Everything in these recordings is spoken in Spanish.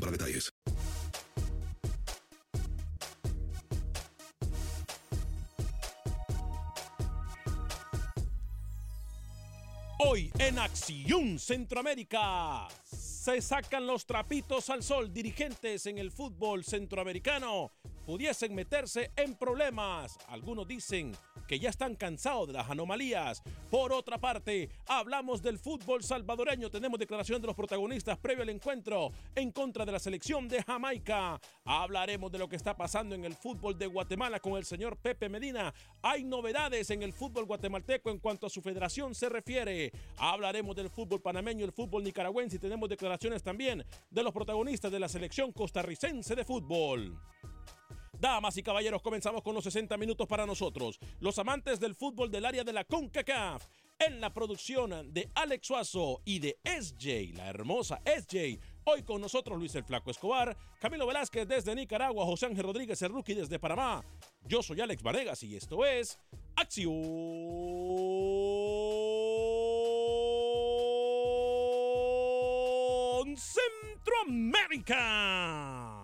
para detalles. Hoy en Acción Centroamérica se sacan los trapitos al sol. Dirigentes en el fútbol centroamericano pudiesen meterse en problemas. Algunos dicen que ya están cansados de las anomalías. Por otra parte, hablamos del fútbol salvadoreño. Tenemos declaración de los protagonistas previo al encuentro en contra de la selección de Jamaica. Hablaremos de lo que está pasando en el fútbol de Guatemala con el señor Pepe Medina. Hay novedades en el fútbol guatemalteco en cuanto a su federación se refiere. Hablaremos del fútbol panameño, el fútbol nicaragüense y tenemos declaraciones también de los protagonistas de la selección costarricense de fútbol. Damas y caballeros, comenzamos con los 60 minutos para nosotros, los amantes del fútbol del área de la CONCACAF, en la producción de Alex Suazo y de SJ, la hermosa SJ. Hoy con nosotros Luis el Flaco Escobar, Camilo Velázquez desde Nicaragua, José Ángel Rodríguez el Rookie desde Panamá. Yo soy Alex Vanegas y esto es Acción Centroamérica.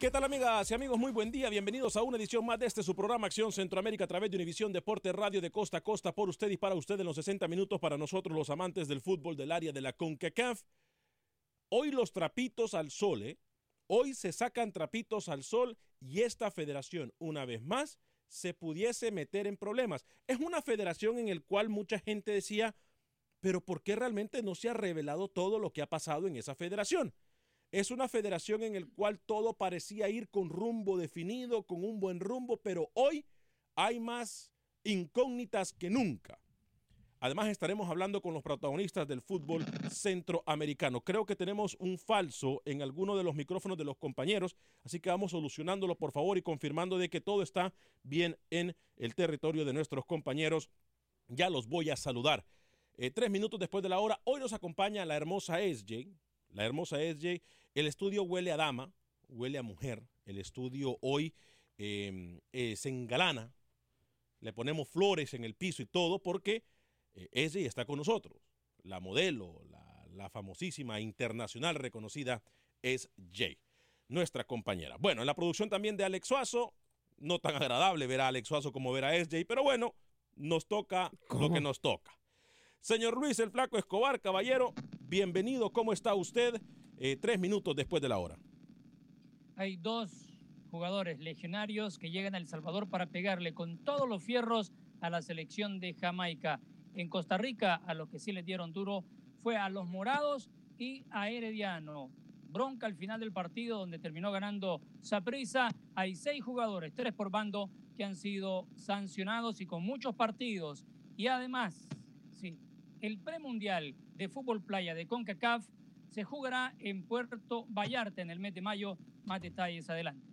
¿Qué tal amigas y amigos? Muy buen día. Bienvenidos a una edición más de este su programa Acción Centroamérica a través de Univisión Deporte Radio de costa a costa por usted y para usted en los 60 minutos para nosotros los amantes del fútbol del área de la CONCACAF. Hoy los trapitos al sol, ¿eh? Hoy se sacan trapitos al sol y esta federación, una vez más, se pudiese meter en problemas. Es una federación en el cual mucha gente decía, pero ¿por qué realmente no se ha revelado todo lo que ha pasado en esa federación? Es una federación en el cual todo parecía ir con rumbo definido, con un buen rumbo, pero hoy hay más incógnitas que nunca. Además estaremos hablando con los protagonistas del fútbol centroamericano. Creo que tenemos un falso en alguno de los micrófonos de los compañeros, así que vamos solucionándolo por favor y confirmando de que todo está bien en el territorio de nuestros compañeros. Ya los voy a saludar. Eh, tres minutos después de la hora, hoy nos acompaña la hermosa SJ, la hermosa SJ. El estudio huele a dama, huele a mujer. El estudio hoy eh, eh, se engalana. Le ponemos flores en el piso y todo porque eh, está con nosotros. La modelo, la, la famosísima, internacional reconocida es Jay, nuestra compañera. Bueno, en la producción también de Alex Suazo, no tan agradable ver a Alex Suazo como ver a SJ, pero bueno, nos toca lo que nos toca. Señor Luis el Flaco Escobar, caballero, bienvenido, ¿cómo está usted? Eh, tres minutos después de la hora. Hay dos jugadores legionarios que llegan a El Salvador para pegarle con todos los fierros a la selección de Jamaica. En Costa Rica, a los que sí le dieron duro fue a los Morados y a Herediano. Bronca al final del partido donde terminó ganando Saprissa. Hay seis jugadores, tres por bando, que han sido sancionados y con muchos partidos. Y además, sí, el premundial de fútbol playa de CONCACAF se jugará en Puerto Vallarta en el mes de mayo. Más detalles adelante.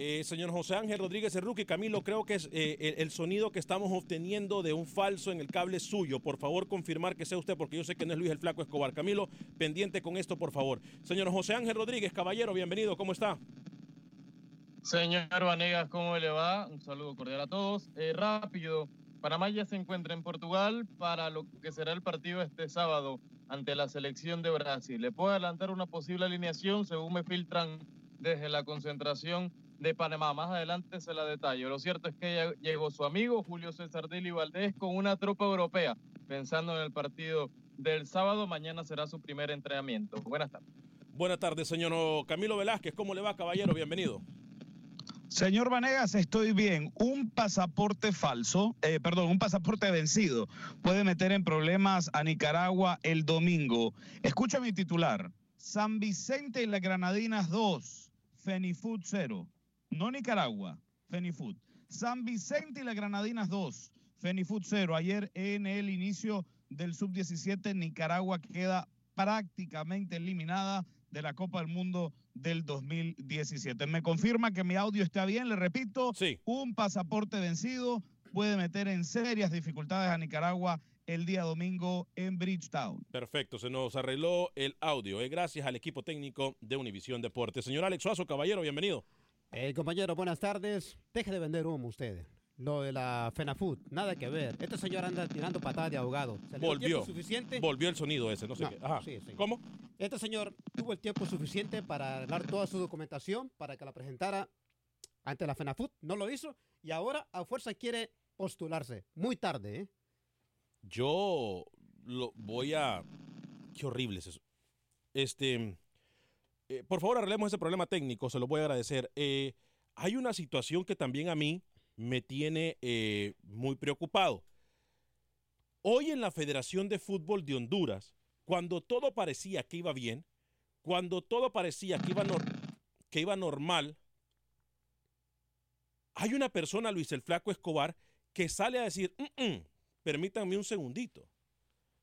Eh, señor José Ángel Rodríguez el rookie, Camilo, creo que es eh, el, el, sonido que estamos obteniendo de un falso en el cable suyo. Por favor, confirmar que sea usted, porque yo sé que no es Luis el Flaco Escobar. Camilo, pendiente con esto, por favor. Señor José Ángel Rodríguez, caballero, bienvenido, ¿cómo está? Señor Vanegas, ¿cómo le va? Un saludo cordial a todos. Eh, rápido, Panamá ya se encuentra en Portugal para lo que será el partido este sábado ante la selección de Brasil. Le puedo adelantar una posible alineación según me filtran desde la concentración de Panamá. Más adelante se la detallo. Lo cierto es que llegó su amigo Julio César Deli Valdés con una tropa europea, pensando en el partido del sábado. Mañana será su primer entrenamiento. Buenas tardes. Buenas tardes, señor Camilo Velázquez. ¿Cómo le va, caballero? Bienvenido. Señor Vanegas, estoy bien. Un pasaporte falso, eh, perdón, un pasaporte vencido puede meter en problemas a Nicaragua el domingo. Escucha mi titular. San Vicente y las Granadinas 2, Fenifood 0. No Nicaragua, Fenifood. San Vicente y las Granadinas 2, Fenifood 0. Ayer en el inicio del sub-17, Nicaragua queda prácticamente eliminada de la Copa del Mundo del 2017. Me confirma que mi audio está bien, le repito, sí. un pasaporte vencido puede meter en serias dificultades a Nicaragua el día domingo en Bridgetown. Perfecto, se nos arregló el audio. Eh, gracias al equipo técnico de Univisión Deportes. Señor Alex Suazo, caballero, bienvenido. Eh, compañero, buenas tardes. Deje de vender humo usted. Lo de la FENAFUT, nada que ver. Este señor anda tirando patadas de ahogado. Volvió. Suficiente? Volvió el sonido ese, no sé No, qué. Ajá. sí, sí. ¿Cómo? Este señor tuvo el tiempo suficiente para dar toda su documentación, para que la presentara ante la FENAFUT. No lo hizo y ahora a fuerza quiere postularse. Muy tarde, ¿eh? Yo lo voy a. Qué horrible es eso. Este. eh, por favor, arreglemos ese problema técnico, se lo voy a agradecer. Eh, hay una situación que también a mí me tiene eh, muy preocupado. Hoy en la Federación de Fútbol de Honduras, cuando todo parecía que iba bien, cuando todo parecía que iba, que iba normal, hay una persona, Luis el Flaco Escobar, que sale a decir, "Mm, mm, permítanme un segundito,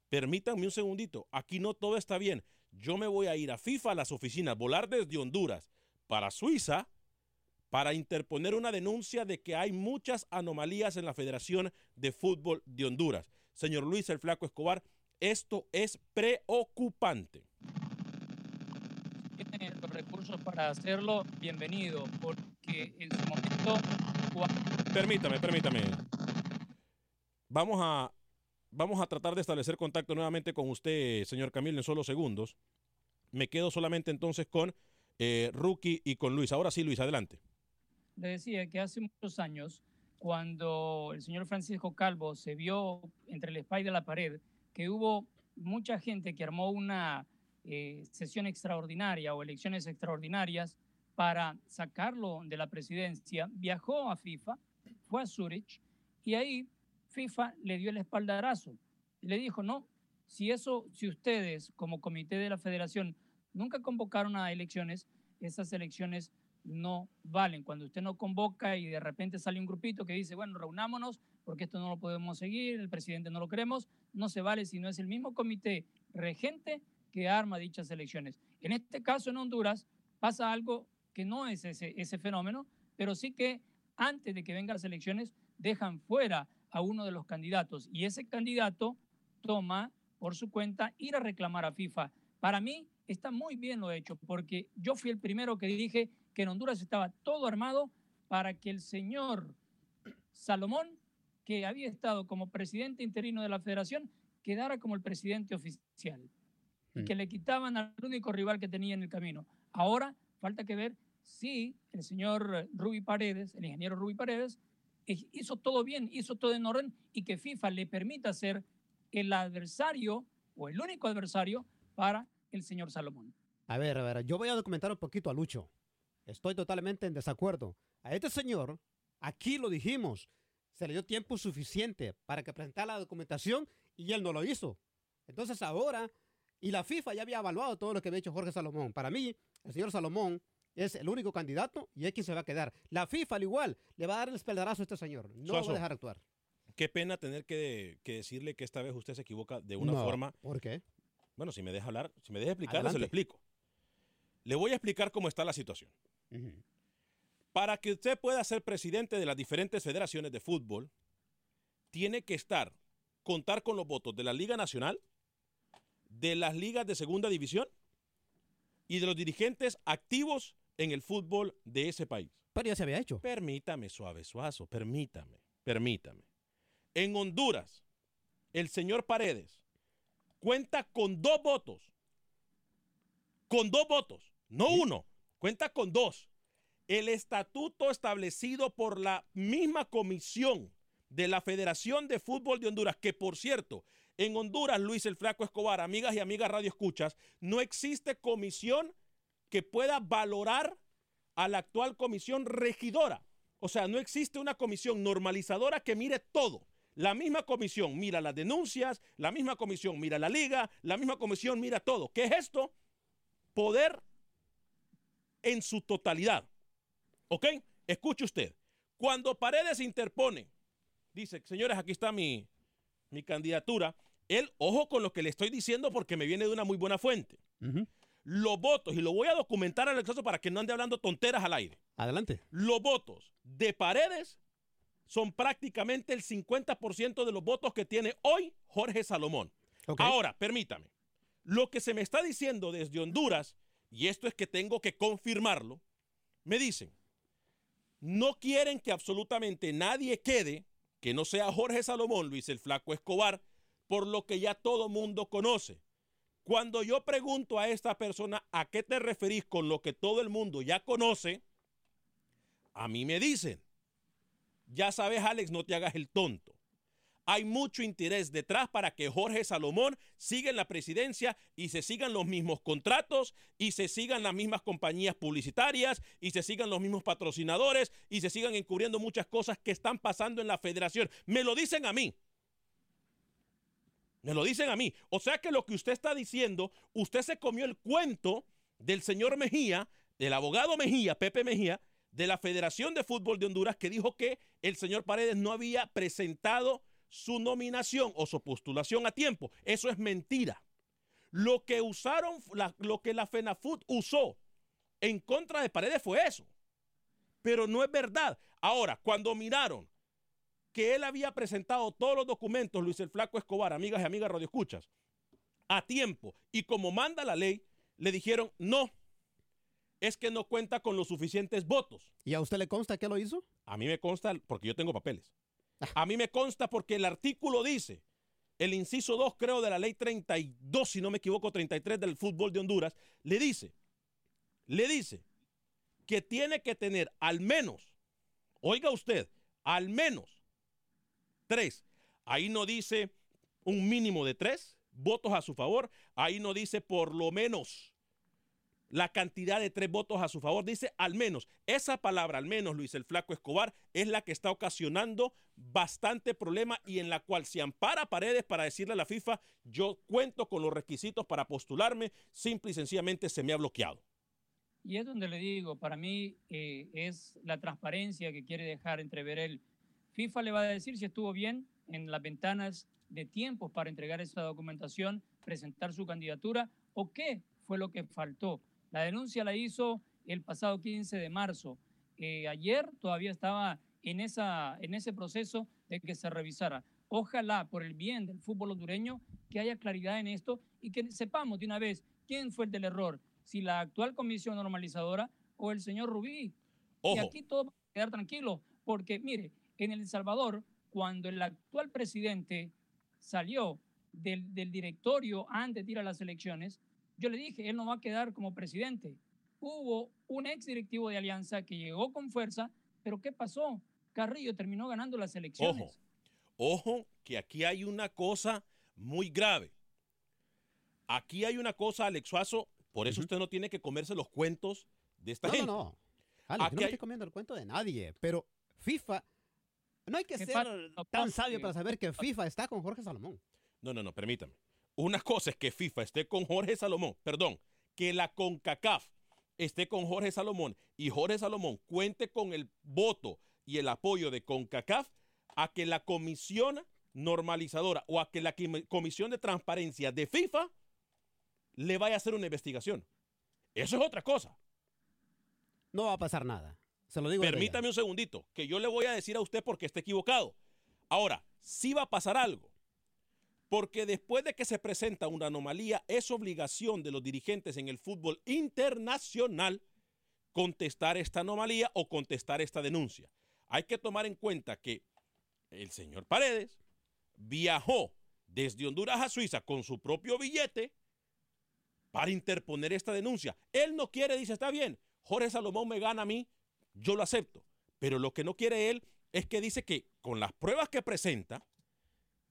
permítanme un segundito, aquí no todo está bien, yo me voy a ir a FIFA, a las oficinas, volar desde Honduras para Suiza, para interponer una denuncia de que hay muchas anomalías en la Federación de Fútbol de Honduras. Señor Luis el Flaco Escobar, esto es preocupante. Tiene los recursos para hacerlo, bienvenido, porque en su momento Permítame, permítame. Vamos a, vamos a tratar de establecer contacto nuevamente con usted, señor Camilo, en solo segundos. Me quedo solamente entonces con eh, Rookie y con Luis. Ahora sí, Luis, adelante. Le decía que hace muchos años, cuando el señor Francisco Calvo se vio entre el espalda y la pared, que hubo mucha gente que armó una eh, sesión extraordinaria o elecciones extraordinarias para sacarlo de la presidencia, viajó a FIFA, fue a Zurich y ahí FIFA le dio el espaldarazo. Le dijo, no, si eso, si ustedes como comité de la federación nunca convocaron a elecciones, esas elecciones no valen. Cuando usted no convoca y de repente sale un grupito que dice, bueno, reunámonos porque esto no lo podemos seguir, el presidente no lo queremos, no se vale si no es el mismo comité regente que arma dichas elecciones. En este caso, en Honduras, pasa algo que no es ese, ese fenómeno, pero sí que antes de que vengan las elecciones dejan fuera a uno de los candidatos y ese candidato toma por su cuenta ir a reclamar a FIFA. Para mí está muy bien lo hecho, porque yo fui el primero que dije que en Honduras estaba todo armado para que el señor Salomón, que había estado como presidente interino de la federación, quedara como el presidente oficial. Y que le quitaban al único rival que tenía en el camino. Ahora falta que ver si el señor Ruby Paredes, el ingeniero Ruby Paredes, hizo todo bien, hizo todo en orden y que FIFA le permita ser el adversario o el único adversario para el señor Salomón. A ver, a ver, yo voy a documentar un poquito a Lucho. Estoy totalmente en desacuerdo. A este señor, aquí lo dijimos, se le dio tiempo suficiente para que presentara la documentación y él no lo hizo. Entonces ahora, y la FIFA ya había evaluado todo lo que había hecho Jorge Salomón. Para mí, el señor Salomón es el único candidato y es quien se va a quedar. La FIFA, al igual, le va a dar el espaldarazo a este señor. No Suazo. va a dejar actuar. Qué pena tener que, que decirle que esta vez usted se equivoca de una No, forma. ¿Por qué? Bueno, si me deja hablar, si me deja explicar, se lo explico. Le voy a explicar cómo está la situación. Para que usted pueda ser presidente de las diferentes federaciones de fútbol, tiene que estar, contar con los votos de la Liga Nacional, de las ligas de segunda división y de los dirigentes activos en el fútbol de ese país. Pero ya se había hecho. Permítame, suave, suazo, permítame, permítame. En Honduras, el señor Paredes cuenta con dos votos. Con dos votos, no uno, cuenta con dos. El estatuto establecido por la misma comisión de la Federación de Fútbol de Honduras, que por cierto, en Honduras, Luis el Flaco Escobar, amigas y amigas Radio Escuchas, no existe comisión que pueda valorar a la actual comisión regidora. O sea, no existe una comisión normalizadora que mire todo. La misma comisión mira las denuncias, la misma comisión mira la liga, la misma comisión mira todo. ¿Qué es esto? Poder en su totalidad. ¿Ok? Escuche usted. Cuando Paredes interpone, dice, señores, aquí está mi, mi candidatura, él, ojo con lo que le estoy diciendo porque me viene de una muy buena fuente. Los votos, y lo voy a documentar al exceso para que no ande hablando tonteras al aire. Adelante. Los votos de Paredes son prácticamente el 50% de los votos que tiene hoy Jorge Salomón. Ahora, permítame. Lo que se me está diciendo desde Honduras, y esto es que tengo que confirmarlo, me dicen, no quieren que absolutamente nadie quede que no sea Jorge Salomón, Luis el Flaco Escobar, por lo que ya todo mundo conoce. Cuando yo pregunto a esta persona a qué te referís con lo que todo el mundo ya conoce, a mí me dicen, ya sabes Alex, no te hagas el tonto. Hay mucho interés detrás para que Jorge Salomón siga en la presidencia y se sigan los mismos contratos y se sigan las mismas compañías publicitarias y se sigan los mismos patrocinadores y se sigan encubriendo muchas cosas que están pasando en la federación. Me lo dicen a mí. Me lo dicen a mí. O sea que lo que usted está diciendo, usted se comió el cuento del señor Mejía, del abogado Mejía, Pepe Mejía, de la Federación de Fútbol de Honduras, que dijo que el señor Paredes no había presentado su nominación o su postulación a tiempo. Eso es mentira. Lo que usaron, la- lo que la FENAFUT usó en contra de Paredes fue eso. Pero no es verdad. Ahora, cuando miraron que él había presentado todos los documentos, Luis el Flaco Escobar, amigas y amigas Radio Escuchas, a tiempo y como manda la ley, le dijeron no. Es que no cuenta con los suficientes votos. ¿Y a usted le consta que lo hizo? A mí me consta porque yo tengo papeles. A mí me consta porque el artículo dice, el inciso 2 creo de la ley 32, si no me equivoco, 33 del fútbol de Honduras, le dice, le dice que tiene que tener al menos, oiga usted, al menos tres. Ahí no dice un mínimo de tres votos a su favor, ahí no dice por lo menos la cantidad de tres votos a su favor. Dice al menos. Esa palabra, al menos, Luis el Flaco Escobar, es la que está ocasionando bastante problema y en la cual se ampara Paredes para decirle a la FIFA, yo cuento con los requisitos para postularme, simple y sencillamente se me ha bloqueado. Y es donde le digo, para mí eh, es la transparencia que quiere dejar entrever él. FIFA le va a decir si estuvo bien en las ventanas de tiempos para entregar esa documentación, presentar su candidatura o qué fue lo que faltó. La denuncia la hizo el pasado 15 de marzo. Eh, ayer todavía estaba en, esa, en ese proceso de que se revisara. Ojalá, por el bien del fútbol hondureño, que haya claridad en esto y que sepamos de una vez quién fue el del error, si la actual comisión normalizadora o el señor Rubí. Y Ojo. aquí todos vamos a quedar tranquilos, porque mire, en El Salvador, cuando el actual presidente salió del, del directorio antes de ir a las elecciones, yo le dije, él no va a quedar como presidente. Hubo un ex directivo de Alianza que llegó con fuerza, pero ¿qué pasó? Carrillo terminó ganando las elecciones. Ojo, ojo, que aquí hay una cosa muy grave. Aquí hay una cosa, Alex Suazo, por eso usted no tiene que comerse los cuentos de esta No, no, gente. no. No me hay- estoy comiendo el cuento de nadie, pero FIFA, no hay que ¿Qué ser? No tan sabio para saber que FIFA está con Jorge Salomón. No, no, no, permítame. Una cosa es que FIFA esté con Jorge Salomón, perdón, que la CONCACAF esté con Jorge Salomón y Jorge Salomón cuente con el voto y el apoyo de CONCACAF a que la comisión normalizadora o a que la comisión de transparencia de FIFA le vaya a hacer una investigación. Eso es otra cosa. No va a pasar nada. Se lo digo. Permítame un segundito, que yo le voy a decir a usted porque está equivocado. Ahora, sí va a pasar algo. Porque después de que se presenta una anomalía, es obligación de los dirigentes en el fútbol internacional contestar esta anomalía o contestar esta denuncia. Hay que tomar en cuenta que el señor Paredes viajó desde Honduras a Suiza con su propio billete para interponer esta denuncia. Él no quiere, dice, está bien, Jorge Salomón me gana a mí, yo lo acepto. Pero lo que no quiere él es que dice que con las pruebas que presenta,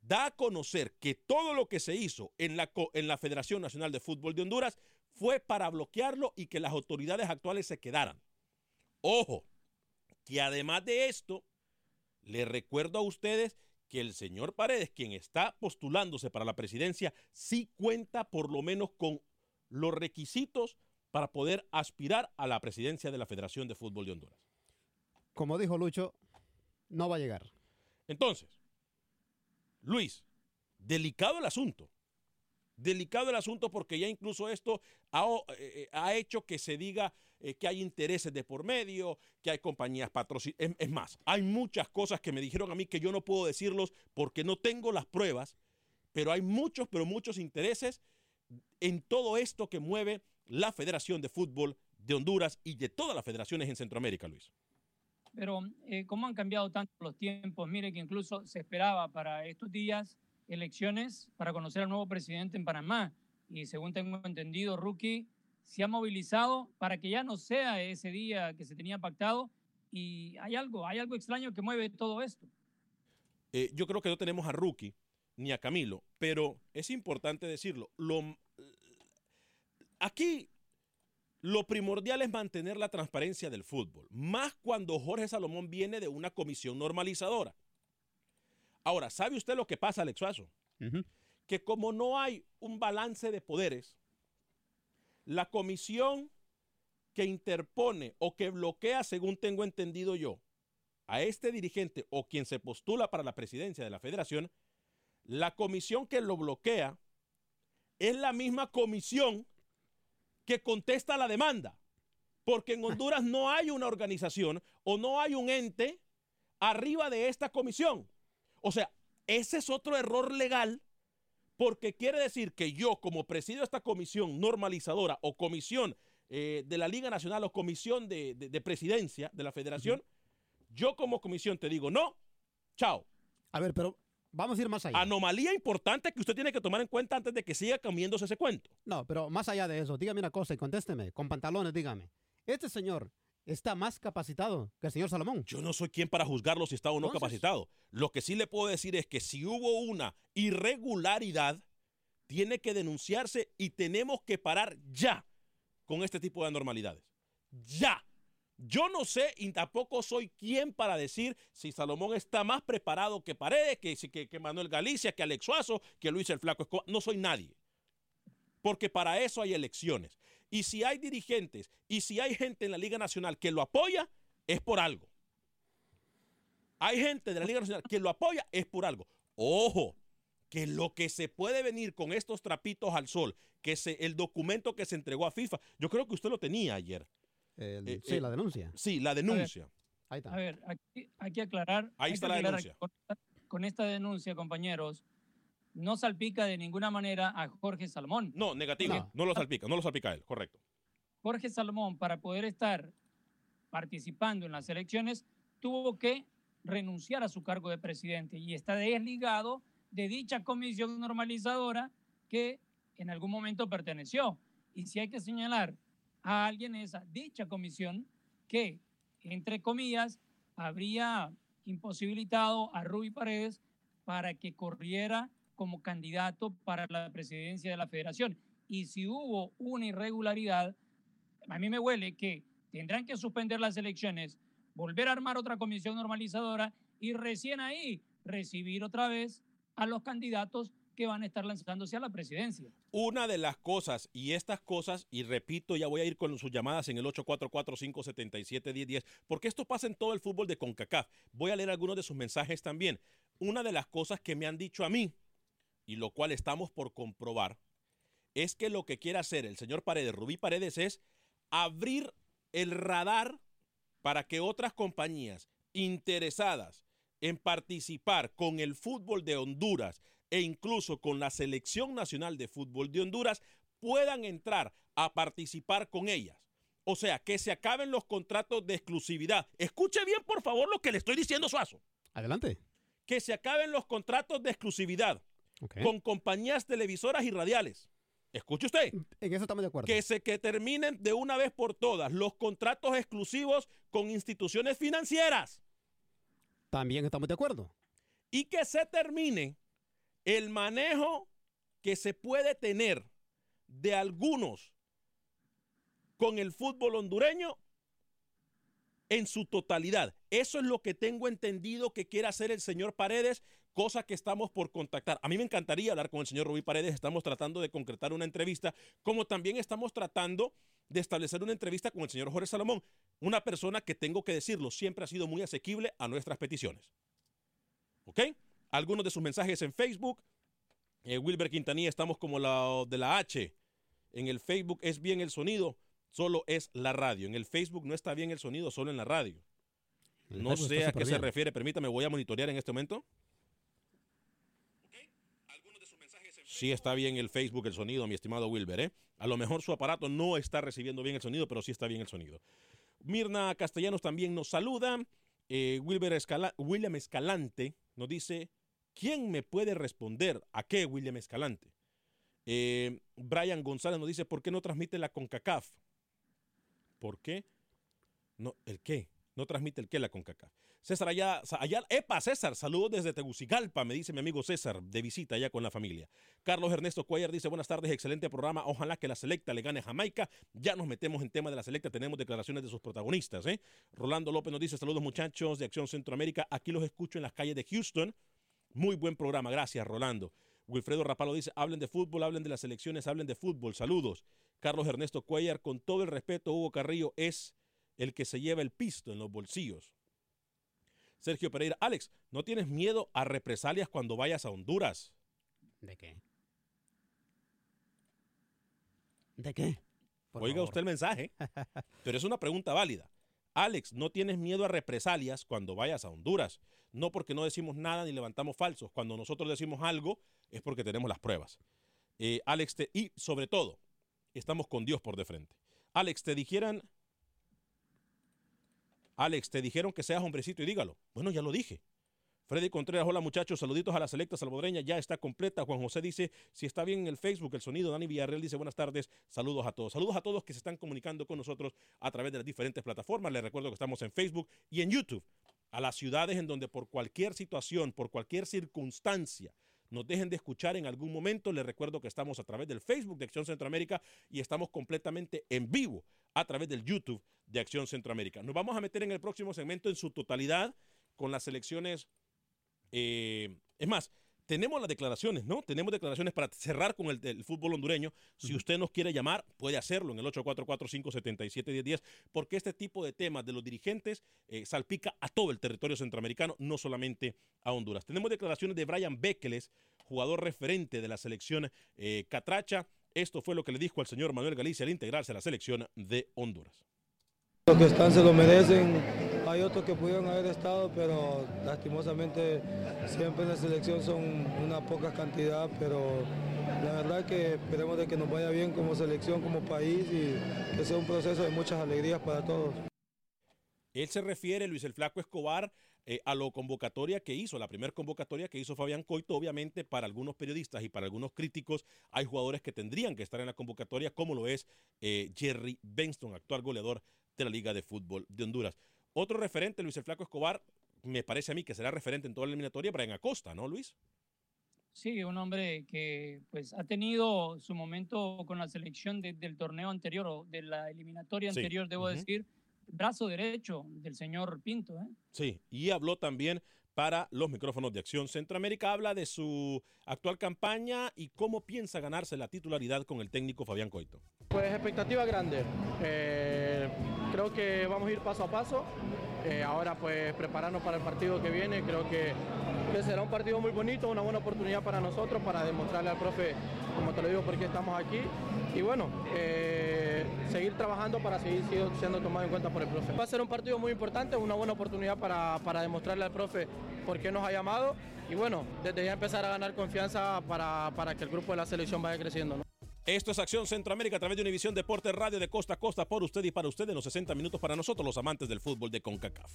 da a conocer que todo lo que se hizo en la, en la Federación Nacional de Fútbol de Honduras fue para bloquearlo y que las autoridades actuales se quedaran. Ojo, que además de esto, le recuerdo a ustedes que el señor Paredes, quien está postulándose para la presidencia, sí cuenta por lo menos con los requisitos para poder aspirar a la presidencia de la Federación de Fútbol de Honduras. Como dijo Lucho, no va a llegar. Entonces, Luis, delicado el asunto. Delicado el asunto porque ya incluso esto ha, eh, eh, hecho que se diga eh, que hay intereses de por medio, que hay compañías patrocinadas. Es, es más, hay muchas cosas que me dijeron a mí que yo no puedo decirlos porque no tengo las pruebas, pero hay muchos, pero muchos intereses en todo esto que mueve la Federación de Fútbol de Honduras y de todas las federaciones en Centroamérica, Luis. Pero eh, cómo han cambiado tanto los tiempos, mire que incluso se esperaba para estos días elecciones para conocer al nuevo presidente en Panamá. Y según tengo entendido, Rookie se ha movilizado para que ya no sea ese día que se tenía pactado. Y hay algo, hay algo extraño que mueve todo esto. Eh, yo creo que no tenemos a Rookie ni a Camilo, pero es importante decirlo. Lo, aquí lo primordial es mantener la transparencia del fútbol, más cuando Jorge Salomón viene de una comisión normalizadora. Ahora, ¿sabe usted lo que pasa, Alex Suazo? Que como no hay un balance de poderes, la comisión que interpone o que bloquea, según tengo entendido yo, a este dirigente o quien se postula para la presidencia de la federación, la comisión que lo bloquea es la misma comisión que contesta la demanda. Porque en Honduras no hay una organización o no hay un ente arriba de esta comisión. O sea, ese es otro error legal porque quiere decir que yo como presido esta comisión normalizadora o comisión eh, de la Liga Nacional o comisión de, de- de presidencia de la federación, yo como comisión te digo, no, chao. A ver, pero vamos a ir más allá. Anomalía importante que usted tiene que tomar en cuenta antes de que siga comiéndose ese cuento. No, pero más allá de eso, dígame una cosa y contésteme, con pantalones, dígame. Este señor está más capacitado que el señor Salomón. Yo no soy quien para juzgarlo si está o no Entonces- capacitado. Lo que sí le puedo decir es que si hubo una irregularidad, tiene que denunciarse y tenemos que parar ya con este tipo de anormalidades. Ya. Yo no sé y tampoco soy quien para decir si Salomón está más preparado que Paredes, que, que, que Manuel Galicia, que Alex Suazo, que Luis el Flaco Escobar. No soy nadie. Porque para eso hay elecciones. Y si hay dirigentes y si hay gente en la Liga Nacional que lo apoya, es por algo. Hay gente de la Liga Nacional que lo apoya, es por algo. Ojo, que lo que se puede venir con estos trapitos al sol, que se, el documento que se entregó a FIFA, yo creo que usted lo tenía ayer. El- Eh, sí, eh, la denuncia. Sí, la denuncia. Ahí está. A ver, aquí hay que aclarar. Ahí está la aclarar denuncia. Con esta, con esta denuncia, compañeros, no salpica de ninguna manera a Jorge Salomón. No, negativo. No. No, lo salpica, no lo salpica él, correcto. Jorge Salomón, para poder estar participando en las elecciones, tuvo que renunciar a su cargo de presidente y está desligado de dicha comisión normalizadora que en algún momento perteneció. Y si hay que señalar a alguien esa dicha comisión que, entre comillas, habría imposibilitado a Rubí Paredes para que corriera como candidato para la presidencia de la federación. Y si hubo una irregularidad, a mí me huele que tendrán que suspender las elecciones, volver a armar otra comisión normalizadora y recién ahí recibir otra vez a los candidatos que van a estar lanzándose a la presidencia. Una de las cosas, y estas cosas, y repito, ya voy a ir con sus llamadas en el 844-577-1010, porque esto pasa en todo el fútbol de CONCACAF. Voy a leer algunos de sus mensajes también. Una de las cosas que me han dicho a mí, y lo cual estamos por comprobar, es que lo que quiere hacer el señor Paredes, Rubí Paredes, es abrir el radar para que otras compañías interesadas en participar con el fútbol de Honduras e incluso con la selección nacional de fútbol de Honduras puedan entrar a participar con ellas. O sea, que se acaben los contratos de exclusividad. Escuche bien, por favor, lo que le estoy diciendo, Suazo. Adelante. Que se acaben los contratos de exclusividad con compañías televisoras y radiales. Escuche usted. En eso estamos de acuerdo. Que se que terminen de una vez por todas los contratos exclusivos con instituciones financieras. También estamos de acuerdo. Y que se termine el manejo que se puede tener de algunos con el fútbol hondureño en su totalidad. Eso es lo que tengo entendido que quiere hacer el señor Paredes, cosa que estamos por contactar. A mí me encantaría hablar con el señor Rubí Paredes, estamos tratando de concretar una entrevista, como también estamos tratando de establecer una entrevista con el señor Jorge Salomón, una persona que tengo que decirlo, siempre ha sido muy asequible a nuestras peticiones. ¿Ok? Algunos de sus mensajes en Facebook. Eh, Wilber Quintanilla, estamos como la de la H. En el Facebook es bien el sonido, solo es la radio. En el Facebook no está bien el sonido, solo en la radio. No sé a qué se refiere. Permítame, voy a monitorear en este momento. Sí está bien el Facebook, el sonido, mi estimado Wilber. ¿eh? A lo mejor su aparato no está recibiendo bien el sonido, pero sí está bien el sonido. Mirna Castellanos también nos saluda. Eh, Wilber William Escalante nos dice, ¿quién me puede responder a qué William Escalante? Eh, Brian González nos dice, ¿por qué no transmite la CONCACAF? ¿Por qué? No, ¿El qué? No transmite el qué la CONCACAF. César allá, allá, epa, César, saludos desde Tegucigalpa, me dice mi amigo César, de visita allá con la familia. Carlos Ernesto Cuellar dice, buenas tardes, excelente programa, ojalá que la selecta le gane a Jamaica. Ya nos metemos en tema de la selecta, tenemos declaraciones de sus protagonistas. ¿eh? Rolando López nos dice, saludos muchachos de Acción Centroamérica, aquí los escucho en las calles de Houston. Muy buen programa, gracias Rolando. Wilfredo Rapalo dice, hablen de fútbol, hablen de las elecciones, hablen de fútbol, saludos. Carlos Ernesto Cuellar, con todo el respeto, Hugo Carrillo es el que se lleva el pisto en los bolsillos. Sergio Pereira, Alex, ¿no tienes miedo a represalias cuando vayas a Honduras? ¿De qué? ¿De qué? Oiga usted el mensaje, pero es una pregunta válida. Alex, ¿no tienes miedo a represalias cuando vayas a Honduras? No porque no decimos nada ni levantamos falsos. Cuando nosotros decimos algo es porque tenemos las pruebas. Eh, Alex, te, y sobre todo, estamos con Dios por de frente. Alex, te dijeran Alex, te dijeron que seas hombrecito y dígalo. Bueno, ya lo dije. Freddy Contreras, hola muchachos, saluditos a la selecta salvadoreña, ya está completa. Juan José dice, si está bien en el Facebook, el sonido. Dani Villarreal dice, buenas tardes, saludos a todos. Saludos a todos que se están comunicando con nosotros a través de las diferentes plataformas. Les recuerdo que estamos en Facebook y en YouTube. A las ciudades en donde por cualquier situación, por cualquier circunstancia, nos dejen de escuchar en algún momento. Les recuerdo que estamos a través del Facebook de Acción Centroamérica y estamos completamente en vivo a través del YouTube de Acción Centroamérica. Nos vamos a meter en el próximo segmento en su totalidad con las elecciones. Eh, es más, tenemos las declaraciones, ¿no? Tenemos declaraciones para cerrar con el, fútbol hondureño. Si usted nos quiere llamar, puede hacerlo en el 844-577-1010, porque este tipo de temas de los dirigentes eh, salpica a todo el territorio centroamericano, no solamente a Honduras. Tenemos declaraciones de Brian Bekeles, jugador referente de la selección eh, Catracha. Esto fue lo que le dijo al señor Manuel Galicia al integrarse a la selección de Honduras. Los que están se lo merecen, hay otros que pudieron haber estado, pero lastimosamente siempre en la selección son una poca cantidad, pero la verdad que esperemos de que nos vaya bien como selección, como país y que sea un proceso de muchas alegrías para todos. Él se refiere, Luis el Flaco Escobar, eh, a la convocatoria que hizo, la primera convocatoria que hizo Fabián Coito, obviamente para algunos periodistas y para algunos críticos hay jugadores que tendrían que estar en la convocatoria, como lo es eh, Jerry Benston, actual goleador de la Liga de Fútbol de Honduras. Otro referente, Luis el Flaco Escobar, me parece a mí que será referente en toda la eliminatoria, Brian Acosta, ¿no, Luis? Sí, un hombre que pues ha tenido su momento con la selección del torneo anterior o de la eliminatoria anterior, debo decir, brazo derecho del señor Pinto. ¿eh? Sí, y habló también para los micrófonos de Acción Centroamérica. Habla de su actual campaña y cómo piensa ganarse la titularidad con el técnico Fabián Coito. Pues expectativa grande. Eh, creo que vamos a ir paso a paso. Eh, ahora pues prepararnos para el partido que viene. Creo que, será un partido muy bonito, una buena oportunidad para nosotros para demostrarle al profe, como te lo digo, por qué estamos aquí. Y bueno, eh, seguir trabajando para seguir siendo tomado en cuenta por el profe. Va a ser un partido muy importante, una buena oportunidad para, para demostrarle al profe por qué nos ha llamado. Y bueno, desde ya empezar a ganar confianza para, para que el grupo de la selección vaya creciendo. Esto es Acción Centroamérica a través de Univisión Deporte Radio de costa a costa por usted y para usted en los 60 minutos para nosotros los amantes del fútbol de CONCACAF.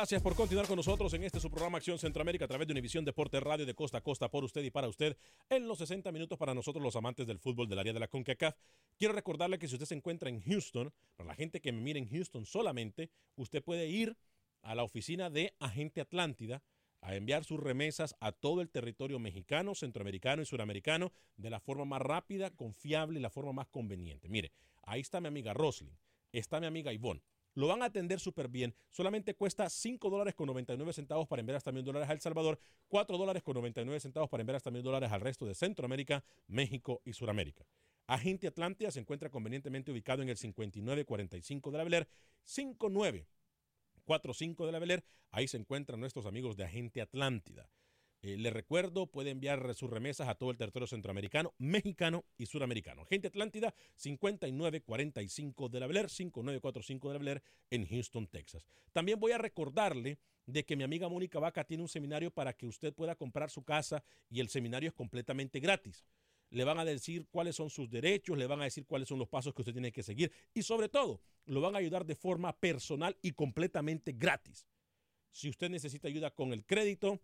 Gracias por continuar con nosotros en este su programa Acción Centroamérica a través de Univisión Deporte Radio de costa a costa por usted y para usted en los 60 minutos para nosotros los amantes del fútbol del área de la CONCACAF. Quiero recordarle que si usted se encuentra en Houston, para la gente que me mire en Houston solamente, usted puede ir a la oficina de Agente Atlántida a enviar sus remesas a todo el territorio mexicano, centroamericano y suramericano de la forma más rápida, confiable y la forma más conveniente. Mire, ahí está mi amiga Roslyn, está mi amiga Ivonne. Lo van a atender súper bien. Solamente cuesta 5 dólares con 99 centavos para enviar hasta mil dólares a El Salvador, 4 dólares con 99 centavos para enviar hasta mil dólares al resto de Centroamérica, México y Suramérica. Agente Atlántida se encuentra convenientemente ubicado en el 5945 de la Beler, 5945 de la Beler. Ahí se encuentran nuestros amigos de Agente Atlántida. Eh, le recuerdo, puede enviar sus remesas a todo el territorio centroamericano, mexicano y suramericano. Gente Atlántida, 5945 de la Beler, 5945 de la Beler en Houston, Texas. También voy a recordarle de que mi amiga Mónica Vaca tiene un seminario para que usted pueda comprar su casa y el seminario es completamente gratis. Le van a decir cuáles son sus derechos, le van a decir cuáles son los pasos que usted tiene que seguir y sobre todo lo van a ayudar de forma personal y completamente gratis. Si usted necesita ayuda con el crédito,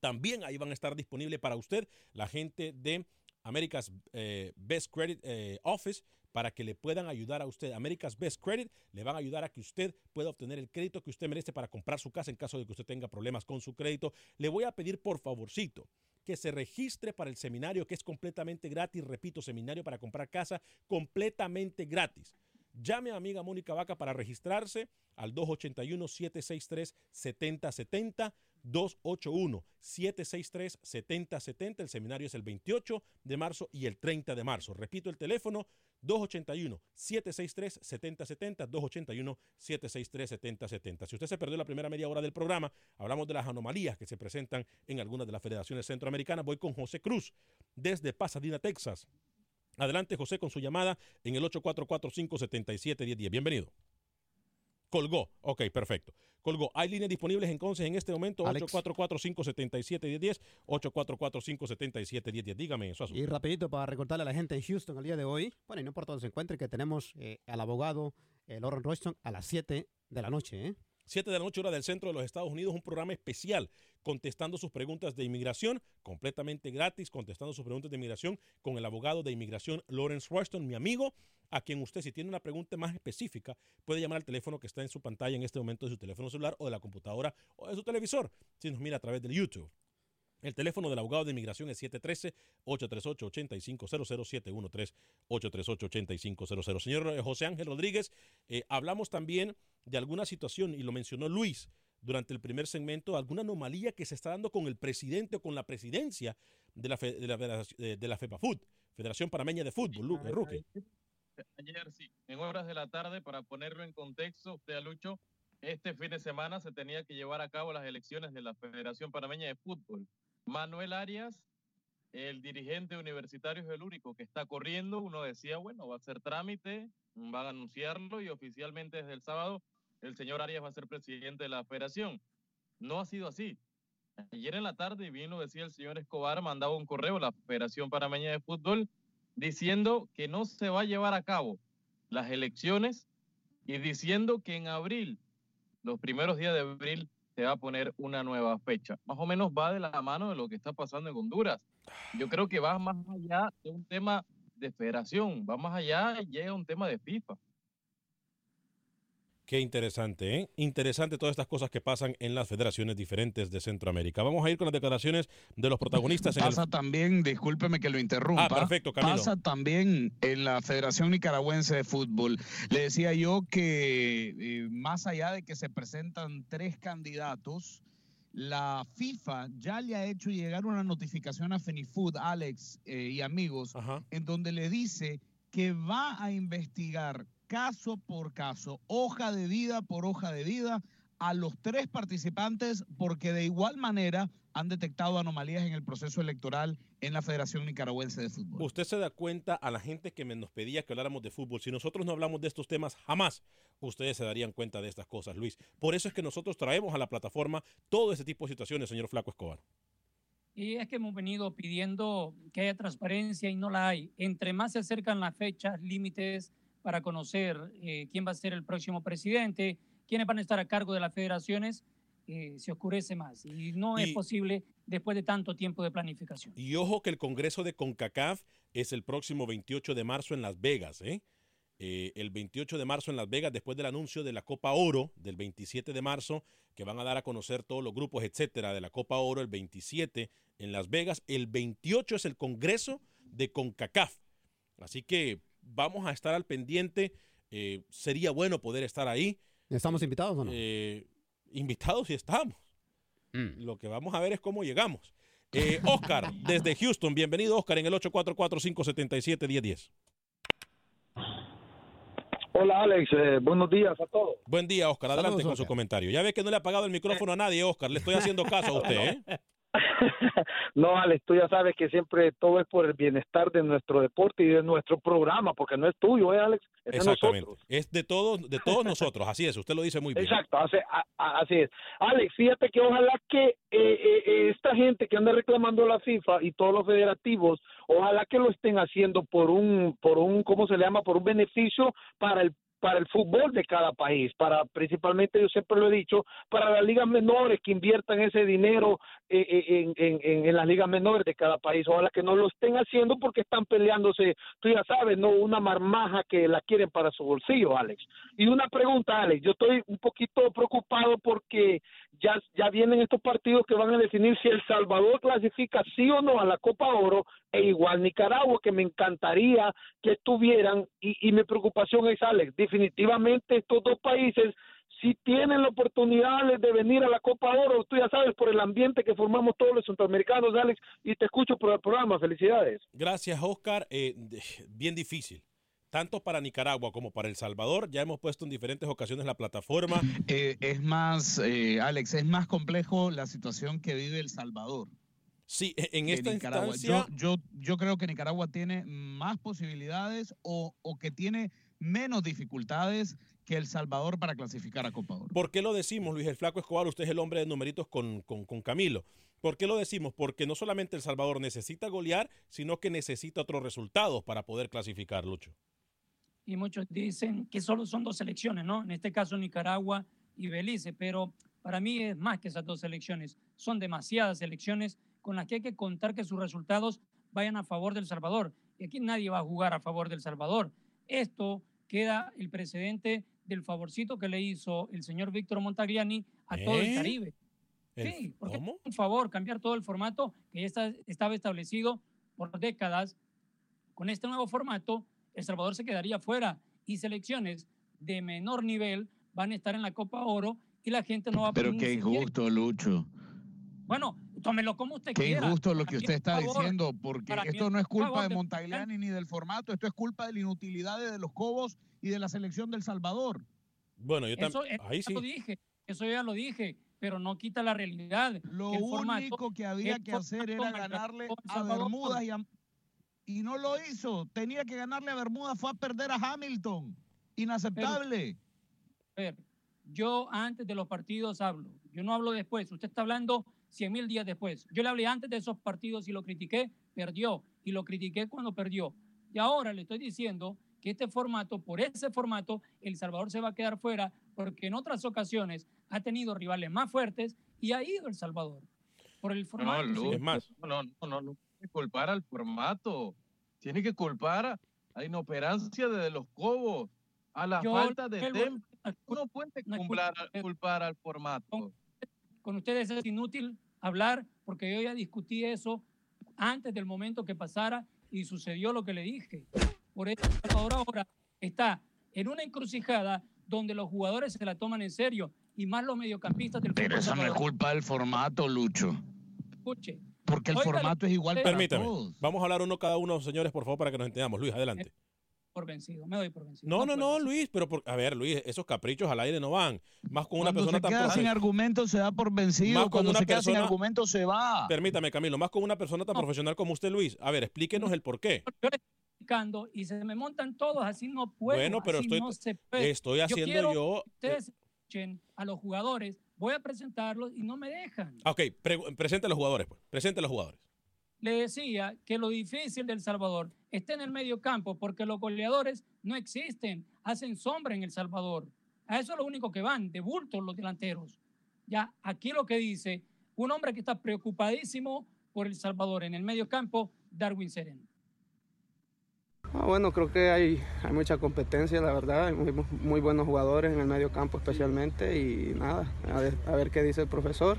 también ahí van a estar disponibles para usted la gente de America's eh, Best Credit eh, Office para que le puedan ayudar a usted. America's Best Credit le van a ayudar a que usted pueda obtener el crédito que usted merece para comprar su casa en caso de que usted tenga problemas con su crédito. Le voy a pedir por favorcito que se registre para el seminario que es completamente gratis. Repito, seminario para comprar casa completamente gratis. Llame a amiga Mónica Vaca para registrarse al 281-763-7070. 281-763-7070. El seminario es el 28 de marzo y el 30 de marzo. Repito el teléfono 281-763-7070, 281-763-7070. Si usted se perdió la primera media hora del programa, hablamos de las anomalías que se presentan en algunas de las federaciones centroamericanas. Voy con José Cruz desde Pasadena, Texas. Adelante, José, con su llamada en el 844-577-1010. Bienvenido. Colgó. Ok, perfecto. Colgó. Hay líneas disponibles entonces en este momento. 844-577-1010. 844-577-1010. Dígame eso. Y rapidito para recordarle a la gente en Houston el día de hoy. Bueno, y no importa dónde se encuentre, que tenemos eh, al abogado eh, Lauren Royston a las 7 de la noche. ¿eh? 7 de la noche, hora del centro de los Estados Unidos, un programa especial contestando sus preguntas de inmigración, completamente gratis, contestando sus preguntas de inmigración con el abogado de inmigración Lawrence Royston, mi amigo, a quien usted, si tiene una pregunta más específica, puede llamar al teléfono que está en su pantalla en este momento de su teléfono celular o de la computadora o de su televisor, si nos mira a través del YouTube. El teléfono del abogado de inmigración es 713-838-8500, 713-838-8500. Señor eh, José Ángel Rodríguez, eh, hablamos también de alguna situación, y lo mencionó Luis durante el primer segmento, alguna anomalía que se está dando con el presidente o con la presidencia de la, de la, de la FEPAFUT, Federación Panameña de Fútbol, Luque, Ruque. Ayer sí, en horas de la tarde, para ponerlo en contexto, usted, Alucho, este fin de semana se tenía que llevar a cabo las elecciones de la Federación Panameña de Fútbol. Manuel Arias, el dirigente universitario, es el único que está corriendo. Uno decía, bueno, va a ser trámite, van a anunciarlo y oficialmente desde el sábado el señor Arias va a ser presidente de la federación. No ha sido así. Ayer en la tarde, bien lo decía el señor Escobar, mandaba un correo a la Federación Panameña de Fútbol diciendo que no se va a llevar a cabo las elecciones y diciendo que en abril, los primeros días de abril, se va a poner una nueva fecha. Más o menos va de la mano de lo que está pasando en Honduras. Yo creo que va más allá de un tema de federación, va más allá y llega a un tema de FIFA. Qué interesante, ¿eh? Interesante todas estas cosas que pasan en las federaciones diferentes de Centroamérica. Vamos a ir con las declaraciones de los protagonistas. En Pasa también, discúlpeme que lo interrumpa. Ah, perfecto, Camilo. Pasa también en la Federación Nicaragüense de Fútbol. Le decía yo que eh, más allá de que se presentan tres candidatos, la FIFA ya le ha hecho llegar una notificación a Fenifood, Alex eh, y amigos, en donde le dice que va a investigar caso por caso, hoja de vida por hoja de vida, a los tres participantes porque de igual manera han detectado anomalías en el proceso electoral en la Federación Nicaragüense de Fútbol. Usted se da cuenta a la gente que me nos pedía que habláramos de fútbol. Si nosotros no hablamos de estos temas, jamás ustedes se darían cuenta de estas cosas, Luis. Por eso es que nosotros traemos a la plataforma todo ese tipo de situaciones, señor Flaco Escobar. Y es que hemos venido pidiendo que haya transparencia y no la hay. Entre más se acercan las fechas, límites, para conocer eh, quién va a ser el próximo presidente, quiénes van a estar a cargo de las federaciones, eh, se oscurece más. Y no es posible después de tanto tiempo de planificación. Y ojo que el Congreso de CONCACAF es el próximo 28 de marzo en Las Vegas. ¿eh? el 28 de marzo en Las Vegas, después del anuncio de la Copa Oro del 27 de marzo, que van a dar a conocer todos los grupos, etcétera, de la Copa Oro el 27 en Las Vegas. El 28 es el Congreso de CONCACAF. Así que vamos a estar al pendiente. Eh, sería bueno poder estar ahí. ¿Estamos invitados o no? Eh, invitados y estamos. Lo que vamos a ver es cómo llegamos. Eh, Oscar, desde Houston, bienvenido Oscar en el 844-577-1010. Hola Alex, buenos días a todos. Buen día Oscar, adelante con su comentario. Ya ve que no le ha apagado el micrófono a nadie Oscar, le estoy haciendo caso a usted. ¿eh? No, Alex, tú ya sabes que siempre todo es por el bienestar de nuestro deporte y de nuestro programa, porque no es tuyo, ¿eh, Alex? Es Exactamente. es de todos, de todos nosotros, así es, usted lo dice muy bien. Exacto, así, así es. Alex, fíjate que ojalá que eh, eh, eh, esta gente que anda reclamando la FIFA y todos los federativos, ojalá que lo estén haciendo por un, por un, ¿cómo se le llama? Por un beneficio para el para el fútbol de cada país, para principalmente, yo siempre lo he dicho, para las ligas menores que inviertan ese dinero eh, eh, en, en, en, las ligas menores de cada país. Ojalá que no lo estén haciendo porque están peleándose, tú ya sabes, no una marmaja que la quieren para su bolsillo, Alex. Y una pregunta, Alex, yo estoy un poquito preocupado porque ya, ya vienen estos partidos que van a definir si El Salvador clasifica sí o no a la Copa Oro e igual Nicaragua, que me encantaría que estuvieran. Y, mi preocupación es, Alex, definitivamente estos dos países si tienen la oportunidad de venir a la Copa Oro, tú ya sabes, por el ambiente que formamos todos los centroamericanos, Alex, y te escucho por el programa. Felicidades. Gracias, Oscar. Eh, bien difícil tanto para Nicaragua como para El Salvador. Ya hemos puesto en diferentes ocasiones la plataforma. Eh, es más, eh, Alex, es más complejo la situación que vive El Salvador. Sí, e, en esta Nicaragua. instancia... Yo, yo, yo creo que Nicaragua tiene más posibilidades o, o que tiene menos dificultades que El Salvador para clasificar a Copa Oro. ¿Por qué lo decimos, Luis el Flaco Escobar? Usted es el hombre de numeritos con, con, con Camilo. ¿Por qué lo decimos? Porque no solamente El Salvador necesita golear, sino que necesita otros resultados para poder clasificar, Lucho y muchos dicen que solo son dos selecciones, ¿no? En este caso Nicaragua y Belice, pero para mí es más que esas dos selecciones. Son demasiadas selecciones con las que hay que contar que sus resultados vayan a favor del Salvador. Y aquí nadie va a jugar a favor del Salvador. Esto queda el precedente del favorcito que le hizo el señor Víctor Montagliani a todo el ¿Eh? Caribe. Sí, porque es un favor cambiar todo el formato que ya está- estaba establecido por décadas. Con este nuevo formato, El Salvador se quedaría fuera y selecciones de menor nivel van a estar en la Copa Oro y la gente no va a Pero poner qué injusto, Lucho. Bueno, tómelo como usted Qué quiera. injusto lo que usted es está favor. diciendo, porque esto es no es favor culpa de Montagliani ni del formato, esto es culpa de la inutilidad de los Cobos y de la selección del Salvador. Bueno, yo también. eso Ahí ya sí. lo dije, eso ya lo dije, pero no quita la realidad. Lo que el formato- único que había que hacer era ganarle a. Bermudas y, a- y no lo hizo. Tenía que ganarle a Bermudas, fue a perder a Hamilton. Inaceptable. A ver, yo antes de los partidos hablo, yo no hablo después, usted está hablando 100 mil días después. Yo le hablé antes de esos partidos y lo critiqué, perdió, y lo critiqué cuando perdió. Y ahora le estoy diciendo que este formato, por ese formato, El Salvador se va a quedar fuera, porque en otras ocasiones, ha tenido rivales más fuertes y ha ido El Salvador por el formato. No, Es más. no, no, no, no, que culpar al formato. Tiene que culpar a la inoperancia de los cobos, a la Yo falta de tempo. Uno puede culpar, culpa- culpar al formato. con ustedes es inútil hablar porque yo ya discutí eso antes del momento que pasara y sucedió lo que le dije. Por eso Salvador ahora está en una encrucijada donde los jugadores se la toman en serio y más los mediocampistas del Pero eso no es culpa del formato, Lucho. Escuche, Porque el formato es igual para Permítame. todos. Vamos a hablar uno cada uno, señores, por favor, para que nos entendamos. Luis, adelante. por vencido, me doy por vencido. No, no, no, Luis, pero por- a ver, Luis, esos caprichos al aire no van. Más con una persona se tan queda sin argumentos se da por vencido. Más Cuando una se queda sin persona- argumentos se va. Permítame, Camilo, más con una persona tan No. profesional como usted, Luis. A ver, explíquenos el por qué. Yo le estoy explicando y se me montan todos, así no puedo. Bueno, pero así estoy- no se puede. Estoy haciendo quiero yo. que Ustedes escuchen a los jugadores, voy a presentarlos y no me dejan. Ok, pre- presente a los jugadores, pues. Presente a los jugadores. le decía que lo difícil del Salvador está en el medio campo porque los goleadores no existen, hacen sombra en El Salvador. A eso es lo único que van, de bulto los delanteros. Ya aquí lo que dice un hombre que está preocupadísimo por El Salvador en el medio campo, Darwin Sereno. Ah, bueno, creo que hay, hay mucha competencia, la verdad, hay muy, muy buenos jugadores en el medio campo especialmente y nada, a ver, a ver qué dice el profesor.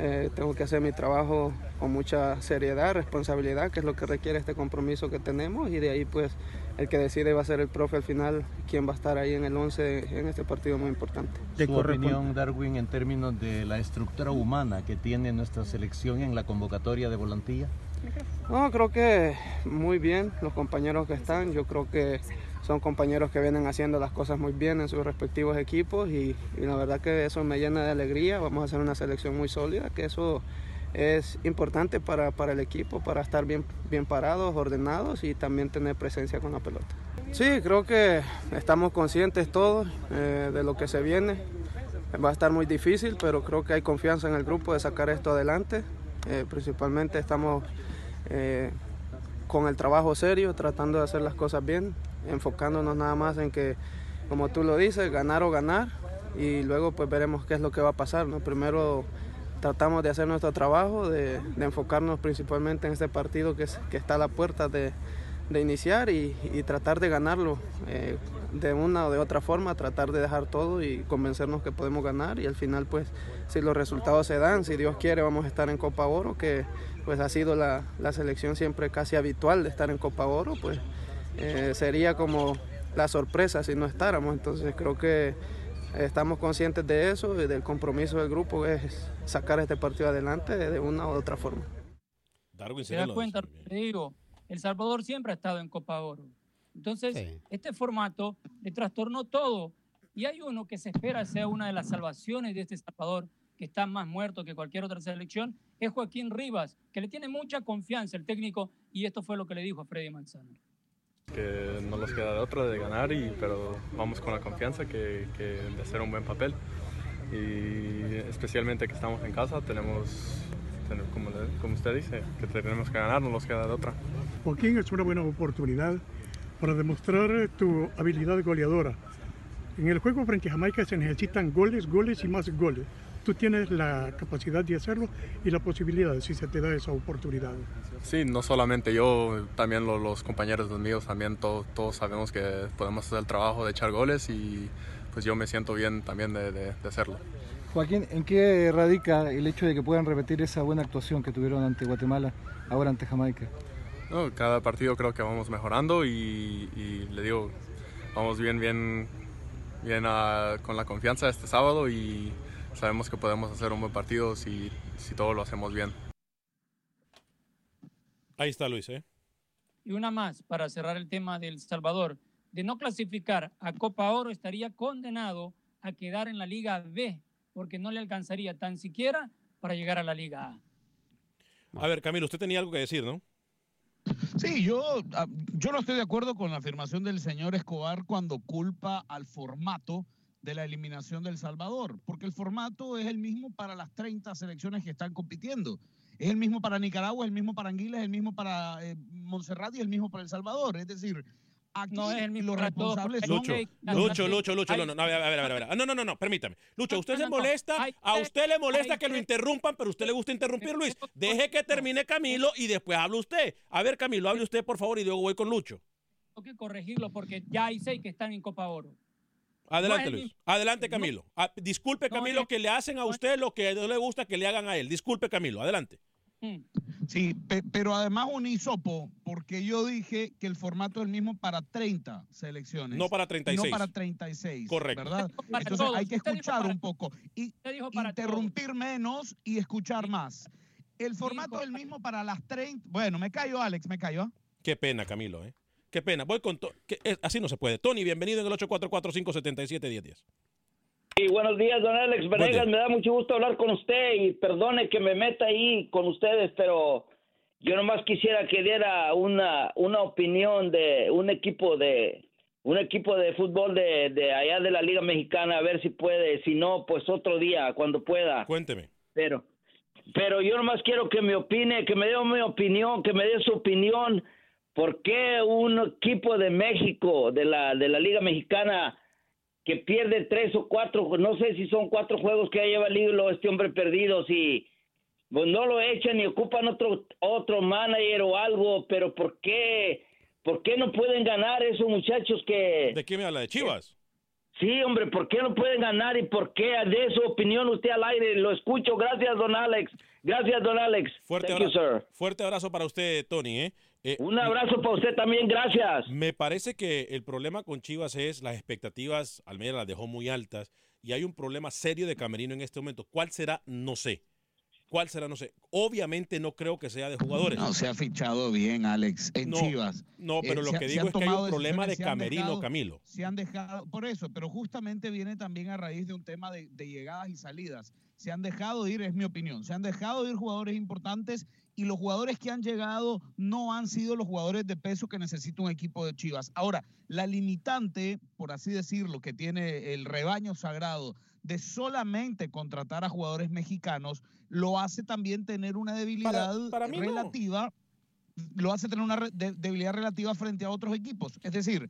Eh, tengo que hacer mi trabajo con mucha seriedad, responsabilidad, que es lo que requiere este compromiso que tenemos y de ahí pues el que decide va a ser el profe al final, quien va a estar ahí en el 11 en este partido muy importante. Su opinión, Darwin, en términos de la estructura humana que tiene nuestra selección en la convocatoria de volantía. No, creo que muy bien los compañeros que están. Yo creo que son compañeros que vienen haciendo las cosas muy bien en sus respectivos equipos y, la verdad que eso me llena de alegría. Vamos a hacer una selección muy sólida, que eso es importante para, para el equipo, para estar bien, bien parados, ordenados y también tener presencia con la pelota. Sí, creo que estamos conscientes todos eh, de lo que se viene. Va a estar muy difícil, pero creo que hay confianza en el grupo de sacar esto adelante. Eh, principalmente estamos eh, con el trabajo serio, tratando de hacer las cosas bien, enfocándonos nada más en que, como tú lo dices, ganar o ganar y luego pues veremos qué es lo que va a pasar. ¿no? Primero tratamos de hacer nuestro trabajo, de, de enfocarnos principalmente en este partido que, es- que está a la puerta de, de iniciar y, y tratar de ganarlo eh, de una o de otra forma, tratar de dejar todo y convencernos que podemos ganar y al final pues si los resultados se dan, si Dios quiere vamos a estar en Copa Oro, que pues ha sido la, la selección siempre casi habitual de estar en Copa Oro, pues eh, sería como la sorpresa si no estáramos, entonces creo que estamos conscientes de eso y del compromiso del grupo es sacar este partido adelante de una u otra forma. Darwin ¿Se cuenta te digo? El Salvador siempre ha estado en Copa Oro. Entonces, este formato le trastornó todo. Y hay uno que se espera sea una de las salvaciones de este Salvador, que está más muerto que cualquier otra selección, es Joaquín Rivas, que le tiene mucha confianza el técnico, y esto fue lo que le dijo a Freddy Manzano. que no nos queda de otra de ganar, y, pero vamos con la confianza que, que de hacer un buen papel. Y especialmente que estamos en casa, tenemos, ten- como, le- como usted dice, que tenemos que ganar, no nos queda de otra. Joaquín es una buena oportunidad para demostrar tu habilidad goleadora. En el juego frente a Jamaica se necesitan goles, goles y más goles. Tú tienes la capacidad de hacerlo y la posibilidad si se te da esa oportunidad. Sí, no solamente yo, también lo- los compañeros míos, también to- todos sabemos que podemos hacer el trabajo de echar goles y pues yo me siento bien también de, de- de hacerlo. Joaquín, ¿en qué radica el hecho de que puedan repetir esa buena actuación que tuvieron ante Guatemala, ahora ante Jamaica? No, cada partido creo que vamos mejorando y, y le digo, vamos bien, bien, bien ah, con la confianza este sábado y sabemos que podemos hacer un buen partido si, si todo lo hacemos bien. Ahí está Luis, ¿eh? Y una más para cerrar el tema del Salvador. De no clasificar a Copa Oro estaría condenado a quedar en la Liga B, porque no le alcanzaría tan siquiera para llegar a la Liga A. A ver, Camilo, usted tenía algo que decir, ¿no? Sí, yo, ah, yo no estoy de acuerdo con la afirmación del señor Escobar cuando culpa al formato de la eliminación del Salvador, porque el formato es el mismo para las 30 selecciones que están compitiendo. Es el mismo para Nicaragua, es el mismo para Anguila, es el mismo para eh, Montserrat y el mismo para El Salvador. Es decir, Aquí No es el mismo los responsables son... Lucho, Lucho, Lucho, Lucho, no, no, no, a ver, a ver, a ver, a. Ah, No, no, no, no, permítame. Lucho, usted se molesta, a usted le molesta que lo interrumpan, pero a usted le gusta interrumpir, Luis. Deje que termine Camilo y después habla usted. A ver, Camilo, hable usted, por favor, y luego voy con Lucho. Tengo que corregirlo porque ya hay seis que están en Copa Oro. Adelante, Luis. Adelante, Camilo. Ah, disculpe, Camilo, que le hacen a usted lo que no le gusta que le hagan a él. Disculpe, Camilo. Adelante. Mm. Sí, pe- pero además un hisopo, porque yo dije que el formato es el mismo para 30 selecciones. No para 36. No para 36. Correcto. ¿Verdad? Entonces todos. hay que escuchar un poco y interrumpir menos y escuchar más. El formato es el mismo para las 30. Bueno, me callo, Alex, me callo. ¿ah? Qué pena, Camilo, ¿eh? Qué pena. Voy con... To- que- eh, así no se puede. Tony, bienvenido en el 844-577-1010. Y buenos días, don Alex Venegas. Me da mucho gusto hablar con usted y perdone que me meta ahí con ustedes, pero yo nomás quisiera que diera una, una opinión de un equipo de un equipo de fútbol de, de allá de la Liga Mexicana, a ver si puede. Si no, pues otro día, cuando pueda. Cuénteme. Pero, pero yo nomás quiero que me opine, que me dé mi opinión, que me dé su opinión. ¿Por qué un equipo de México, de la, de la Liga Mexicana, que pierde tres o cuatro, no sé si son cuatro juegos que ya lleva el libro este hombre perdido, si pues no lo echan y ocupan otro, otro manager o algo, pero ¿por qué, por qué no pueden ganar esos muchachos que... ¿De qué me habla? ¿De Chivas? Sí, hombre, ¿por qué no pueden ganar y por qué de su opinión usted al aire? Lo escucho. Gracias, don Alex. Gracias, don Alex. Fuerte, Thank you, abra- sir. fuerte abrazo para usted, Tony. ¿eh? Eh, Un abrazo para usted también, gracias. Me parece que el problema con Chivas es las expectativas, Almeida las dejó muy altas y hay un problema serio de Camerino en este momento. ¿Cuál será? No sé. ¿Cuál será? No sé. Obviamente no creo que sea de jugadores. No se ha fichado bien, Alex, en No, Chivas. No, pero Eh, lo se- que se digo es que hay un problema de Camerino, dejado- Camilo. Se han dejado, por eso, pero justamente viene también a raíz de un tema de, de llegadas y salidas. Se han dejado ir, es mi opinión, se han dejado ir jugadores importantes y los jugadores que han llegado no han sido los jugadores de peso que necesita un equipo de Chivas. Ahora, la limitante, por así decirlo, que tiene el rebaño sagrado de solamente contratar a jugadores mexicanos, lo hace también tener una debilidad para mí no. relativa lo hace tener una debilidad relativa frente a otros equipos. Es decir,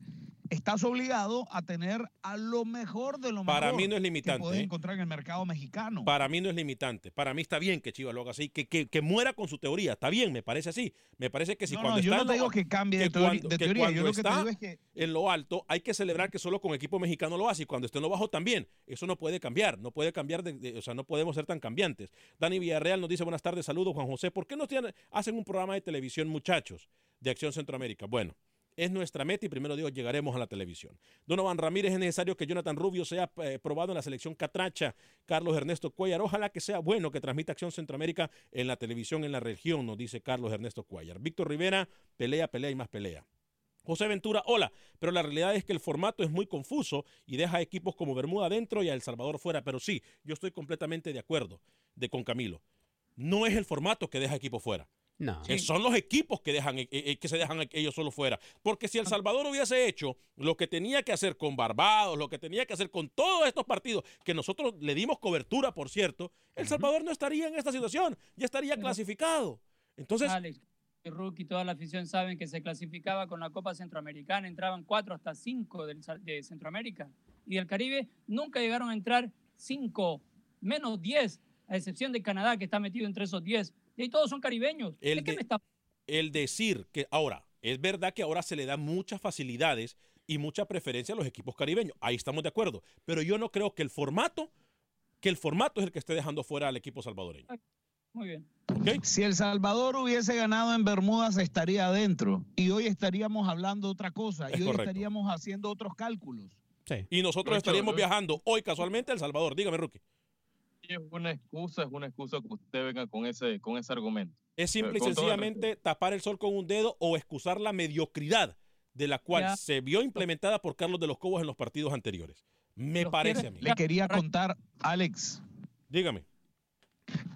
estás obligado a tener a lo mejor de lo Para mejor mí no es que limitante, puedes ¿eh? encontrar en el mercado mexicano. Para mí no es limitante. Para mí está bien que Chivas lo haga así, que, que, que muera con su teoría. Está bien, me parece así. Me parece que si No, cuando no, yo está no en te lo- digo que cambie de teori- cuando- de que teoría, yo lo que te está digo es que- en lo alto hay que celebrar que solo con equipo mexicano lo hace y cuando esté en lo bajo también. Eso no puede cambiar, no puede cambiar, de, de- o sea, no podemos ser tan cambiantes. Dani Villarreal nos dice buenas tardes, saludos Juan José. ¿Por qué no tienen- hacen un programa de televisión, muchachos, de Acción Centroamérica? Bueno. Es nuestra meta y primero Dios llegaremos a la televisión. Donovan Ramírez es necesario que Jonathan Rubio sea eh, probado en la selección Catracha. Carlos Ernesto Cuellar, ojalá que sea bueno que transmita Acción Centroamérica en la televisión en la región, nos dice Carlos Ernesto Cuellar. Víctor Rivera, pelea, pelea y más pelea. José Ventura, hola, pero la realidad es que el formato es muy confuso y deja equipos como Bermuda adentro y a El Salvador fuera, pero sí, yo estoy completamente de acuerdo de con Camilo. No es el formato que deja equipos fuera. No. Eh, Son los equipos que, dejan, eh, eh, que se dejan ellos solo fuera. Porque si El Salvador hubiese hecho lo que tenía que hacer con Barbados, lo que tenía que hacer con todos estos partidos, que nosotros le dimos cobertura, por cierto, El Salvador no estaría en esta situación, ya estaría clasificado. Entonces, Alex, el rookie, toda la afición saben que se clasificaba con la Copa Centroamericana, entraban cuatro hasta cinco del, de Centroamérica. Y del Caribe nunca llegaron a entrar cinco, menos diez, a excepción de Canadá, que está metido entre esos diez. Y todos son caribeños. El ¿De qué de- me está el decir que ahora, es verdad que ahora se le da muchas facilidades y mucha preferencia a los equipos caribeños. Ahí estamos de acuerdo. Pero yo no creo que el formato, que el formato es el que esté dejando fuera al equipo salvadoreño. Muy bien. Si El Salvador hubiese ganado en Bermudas, estaría adentro. Y hoy estaríamos hablando de otra cosa. Es y hoy correcto. estaríamos haciendo otros cálculos. Y nosotros estaríamos viajando hoy casualmente a El Salvador. Dígame, Rookie. Es una excusa, es una excusa que usted venga con ese, con ese argumento. Es simple y el sencillamente tapar el sol con un dedo o excusar la mediocridad de la cual Ya. se vio implementada por Carlos de los Cobos en los partidos anteriores. Me parece a mí. Le quería contar, Alex. Dígame.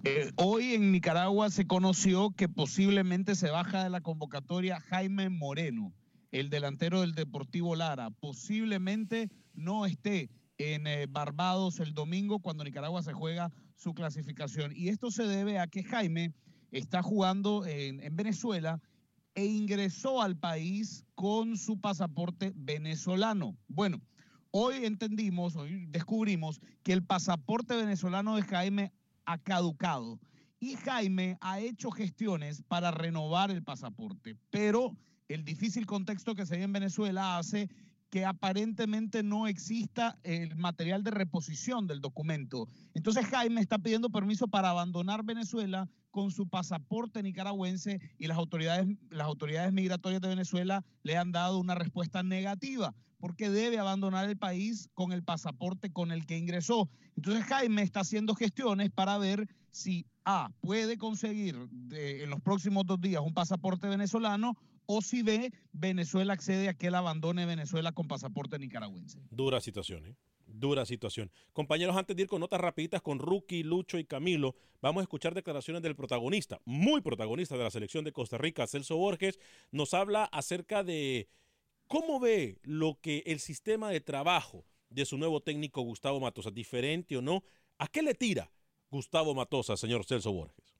Eh, hoy en Nicaragua se conoció que posiblemente se baja de la convocatoria Jaime Moreno, el delantero del Deportivo Lara. Posiblemente no esté en eh, Barbados el domingo cuando Nicaragua se juega su clasificación. Y esto se debe a que Jaime está jugando en, en Venezuela e ingresó al país con su pasaporte venezolano. Bueno, hoy entendimos, hoy descubrimos que el pasaporte venezolano de Jaime ha caducado y Jaime ha hecho gestiones para renovar el pasaporte, pero el difícil contexto que se ve en Venezuela hace que aparentemente no exista el material de reposición del documento. Entonces Jaime está pidiendo permiso para abandonar Venezuela con su pasaporte nicaragüense y las autoridades, las autoridades migratorias de Venezuela le han dado una respuesta negativa porque debe abandonar el país con el pasaporte con el que ingresó. Entonces Jaime está haciendo gestiones para ver si A puede conseguir de- en los próximos dos días un pasaporte venezolano o si B Venezuela accede a que él abandone Venezuela con pasaporte nicaragüense. Dura situación, ¿eh? Dura situación. Compañeros, antes de ir con notas rapiditas con Rookie, Lucho y Camilo, vamos a escuchar declaraciones del protagonista, muy protagonista de la selección de Costa Rica, Celso Borges. Nos habla acerca de cómo ve lo que el sistema de trabajo de su nuevo técnico Gustavo Matosa, diferente o no. ¿A qué le tira Gustavo Matosa, señor Celso Borges?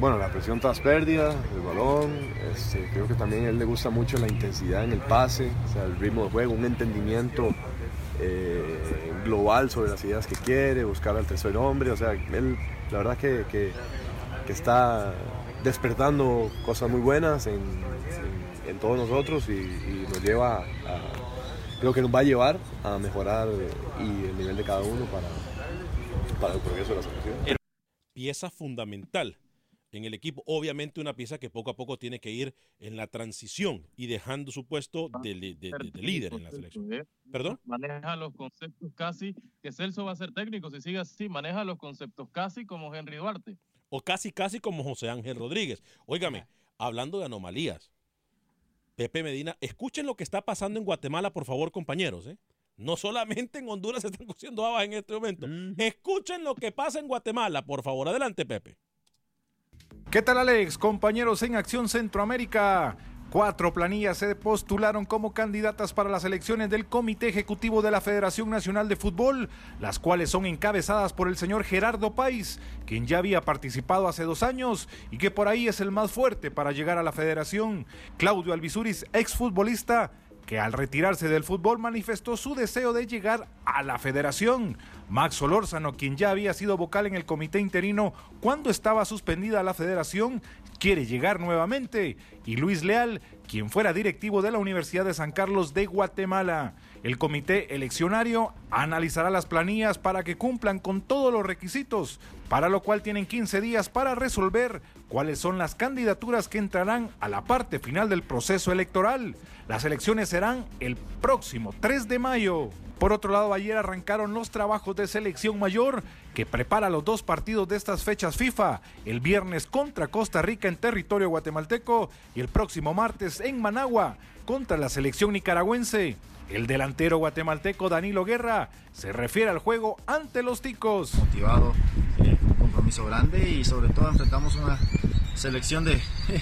Bueno, la presión tras pérdida, el balón, este, creo que también a él le gusta mucho la intensidad en el pase, el ritmo de juego, un entendimiento eh, global sobre las ideas que quiere, buscar al tercer hombre, o sea, él la verdad que, que- está despertando cosas muy buenas en, en- todos nosotros y, y nos lleva a, creo que nos va a llevar a mejorar y el nivel de cada uno para, para el progreso de la selección. Pieza fundamental en el equipo. Obviamente una pieza que poco a poco tiene que ir en la transición y dejando su puesto de, li- de- de- de líder en la selección. ¿eh? ¿Perdón? Maneja los conceptos casi, que Celso va a ser técnico, si sigue así, maneja los conceptos casi como Henry Duarte. O casi, casi como José Ángel Rodríguez. Óigame, hablando de anomalías, Pepe Medina, escuchen lo que está pasando en Guatemala, por favor, compañeros. ¿eh? No solamente en Honduras se están cociendo habas en este momento. Escuchen lo que pasa en Guatemala, por favor. Adelante, Pepe. ¿Qué tal Alex? Compañeros en Acción Centroamérica. Cuatro planillas se postularon como candidatas para las elecciones del Comité Ejecutivo de la Federación Nacional de Fútbol, las cuales son encabezadas por el señor Gerardo País, quien ya había participado hace dos años y que por ahí es el más fuerte para llegar a la federación. Claudio Alvisuris, exfutbolista, que al retirarse del fútbol manifestó su deseo de llegar a la federación. Max Solórzano, quien ya había sido vocal en el comité interino cuando estaba suspendida la federación, quiere llegar nuevamente. Y Luis Leal, quien fuera directivo de la Universidad de San Carlos de Guatemala. El comité eleccionario analizará las planillas para que cumplan con todos los requisitos, para lo cual tienen 15 días para resolver cuáles son las candidaturas que entrarán a la parte final del proceso electoral. Las elecciones serán el próximo 3 de mayo. Por otro lado, ayer arrancaron los trabajos de selección mayor que prepara los dos partidos de estas fechas FIFA, el viernes contra Costa Rica en territorio guatemalteco y el próximo martes en Managua contra la selección nicaragüense. El delantero guatemalteco Danilo Guerra se refiere al juego ante los ticos. motivado, eh, compromiso grande y sobre todo enfrentamos una selección de,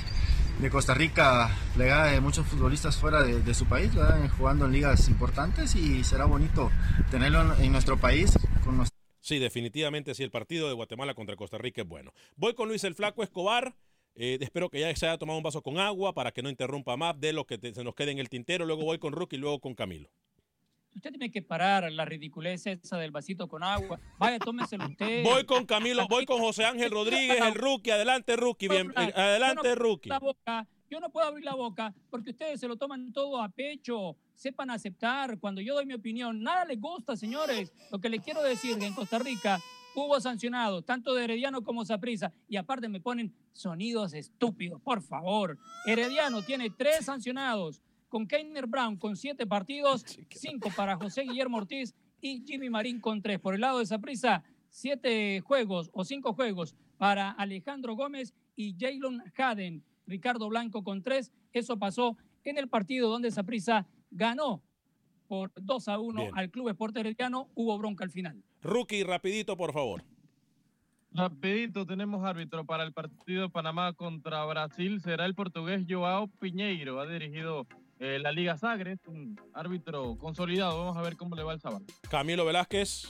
de Costa Rica plegada de muchos futbolistas fuera de, su país, jugando en ligas importantes y será bonito tenerlo en, nuestro país con Sí, definitivamente sí, el partido de Guatemala contra Costa Rica es bueno. Voy con Luis el Flaco Escobar. Eh, espero que ya se haya tomado un vaso con agua para que no interrumpa más de lo que se nos quede en el tintero. Luego voy con Rookie y luego con Camilo. Usted tiene que parar la ridiculez esa del vasito con agua. Vaya, tómeselo usted. Voy con Camilo, voy con José Ángel Rodríguez, el Rookie. Adelante, Rookie. Bien, adelante, no Rookie. abrir la boca, yo no puedo abrir la boca porque ustedes se lo toman todo a pecho. Sepan aceptar cuando yo doy mi opinión. Nada les gusta, señores. Lo que les quiero decir que en Costa Rica hubo sancionados, tanto de Herediano como Saprissa. Y aparte me ponen sonidos estúpidos, por favor. Herediano tiene tres sancionados. Con Keiner Brown con siete partidos, cinco para José Guillermo Ortiz y Jimmy Marín con tres. Por el lado de Saprissa, siete juegos o cinco juegos para Alejandro Gómez y Jalen Haden. Ricardo Blanco con tres. Eso pasó en el partido donde Saprissa ganó por 2 a 1 Bien. al Club Esporte Herediano. Hubo bronca al final. Rookie, rapidito, por favor. Rapidito, tenemos árbitro para el partido Panamá contra Brasil. Será el portugués Joao Piñeiro. Ha dirigido eh, la Liga Sagres, un árbitro consolidado. Vamos a ver cómo le va el sábado. Camilo Velázquez.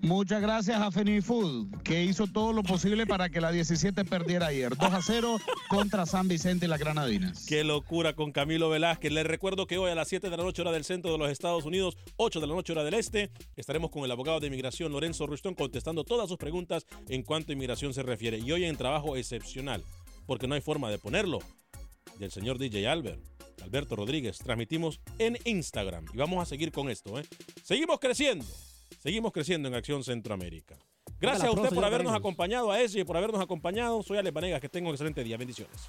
Muchas gracias a Fenifood, que hizo todo lo posible para que la 17 perdiera ayer. 2 a 0 contra San Vicente y las Granadinas. Qué locura con Camilo Velázquez. Les recuerdo que hoy a las 7 de la noche, hora del centro de los Estados Unidos, 8 de la noche, hora del este, estaremos con el abogado de inmigración Lorenzo Rustón contestando todas sus preguntas en cuanto a inmigración se refiere. Y hoy en trabajo excepcional, porque no hay forma de ponerlo, del señor DJ Albert. Alberto Rodríguez, transmitimos en Instagram y vamos a seguir con esto. ¿eh? Seguimos creciendo. Seguimos creciendo en Acción Centroamérica. Gracias a usted por habernos acompañado, a ese y por habernos acompañado. Soy Ale Vanegas, que tenga un excelente día. Bendiciones.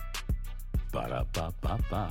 Ba-da-ba-ba-ba.